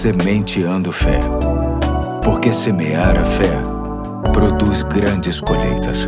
Sementeando Fé. Porque semear a fé produz grandes colheitas.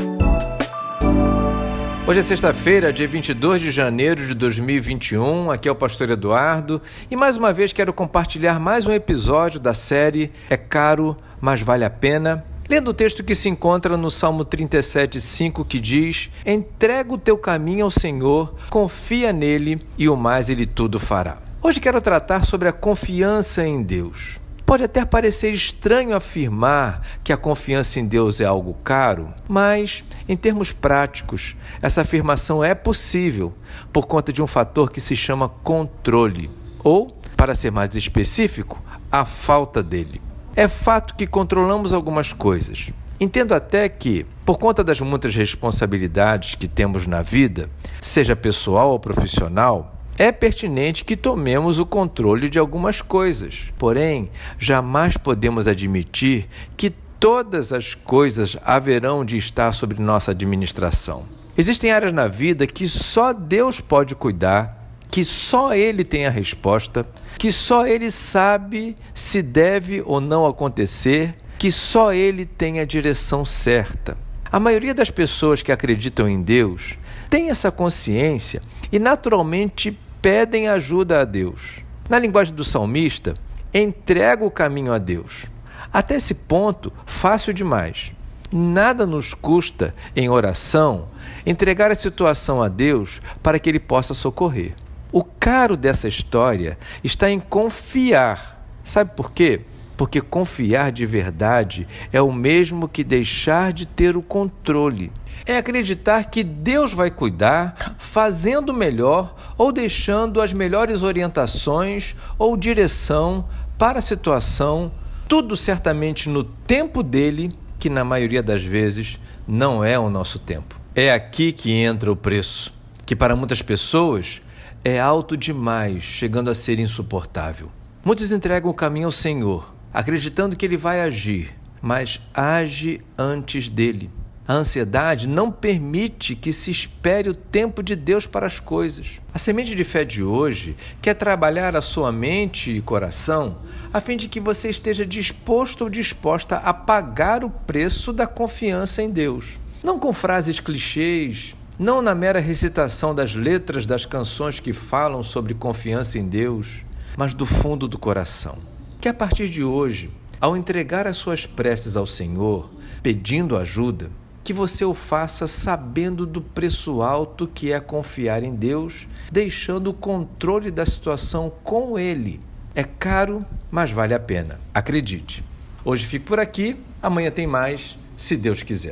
Hoje é sexta-feira, dia 22 de janeiro de 2021. Aqui é o Pastor Eduardo e mais uma vez quero compartilhar mais um episódio da série É Caro, mas Vale a Pena. Lendo o texto que se encontra no Salmo 37,5 que diz: Entrega o teu caminho ao Senhor, confia nele e o mais ele tudo fará. Hoje quero tratar sobre a confiança em Deus. Pode até parecer estranho afirmar que a confiança em Deus é algo caro, mas, em termos práticos, essa afirmação é possível por conta de um fator que se chama controle, ou, para ser mais específico, a falta dele. É fato que controlamos algumas coisas. Entendo até que, por conta das muitas responsabilidades que temos na vida, seja pessoal ou profissional, é pertinente que tomemos o controle de algumas coisas. Porém, jamais podemos admitir que todas as coisas haverão de estar sobre nossa administração. Existem áreas na vida que só Deus pode cuidar, que só Ele tem a resposta, que só Ele sabe se deve ou não acontecer, que só Ele tem a direção certa. A maioria das pessoas que acreditam em Deus tem essa consciência e naturalmente pedem ajuda a Deus. Na linguagem do salmista, entrega o caminho a Deus. Até esse ponto, fácil demais. Nada nos custa, em oração, entregar a situação a Deus para que Ele possa socorrer. O caro dessa história está em confiar. Sabe por quê? Porque confiar de verdade é o mesmo que deixar de ter o controle. É acreditar que Deus vai cuidar, fazendo melhor ou deixando as melhores orientações ou direção para a situação, tudo certamente no tempo dele, que na maioria das vezes não é o nosso tempo. É aqui que entra o preço, que para muitas pessoas é alto demais, chegando a ser insuportável. Muitos entregam o caminho ao Senhor, acreditando que ele vai agir, mas age antes dele. A ansiedade não permite que se espere o tempo de Deus para as coisas. A semente de fé de hoje quer trabalhar a sua mente e coração a fim de que você esteja disposto ou disposta a pagar o preço da confiança em Deus. Não com frases clichês, não na mera recitação das letras das canções que falam sobre confiança em Deus, mas do fundo do coração que a partir de hoje, ao entregar as suas preces ao Senhor, pedindo ajuda, que você o faça sabendo do preço alto que é confiar em Deus, deixando o controle da situação com Ele. É caro, mas vale a pena. Acredite. Hoje fico por aqui, amanhã tem mais, se Deus quiser.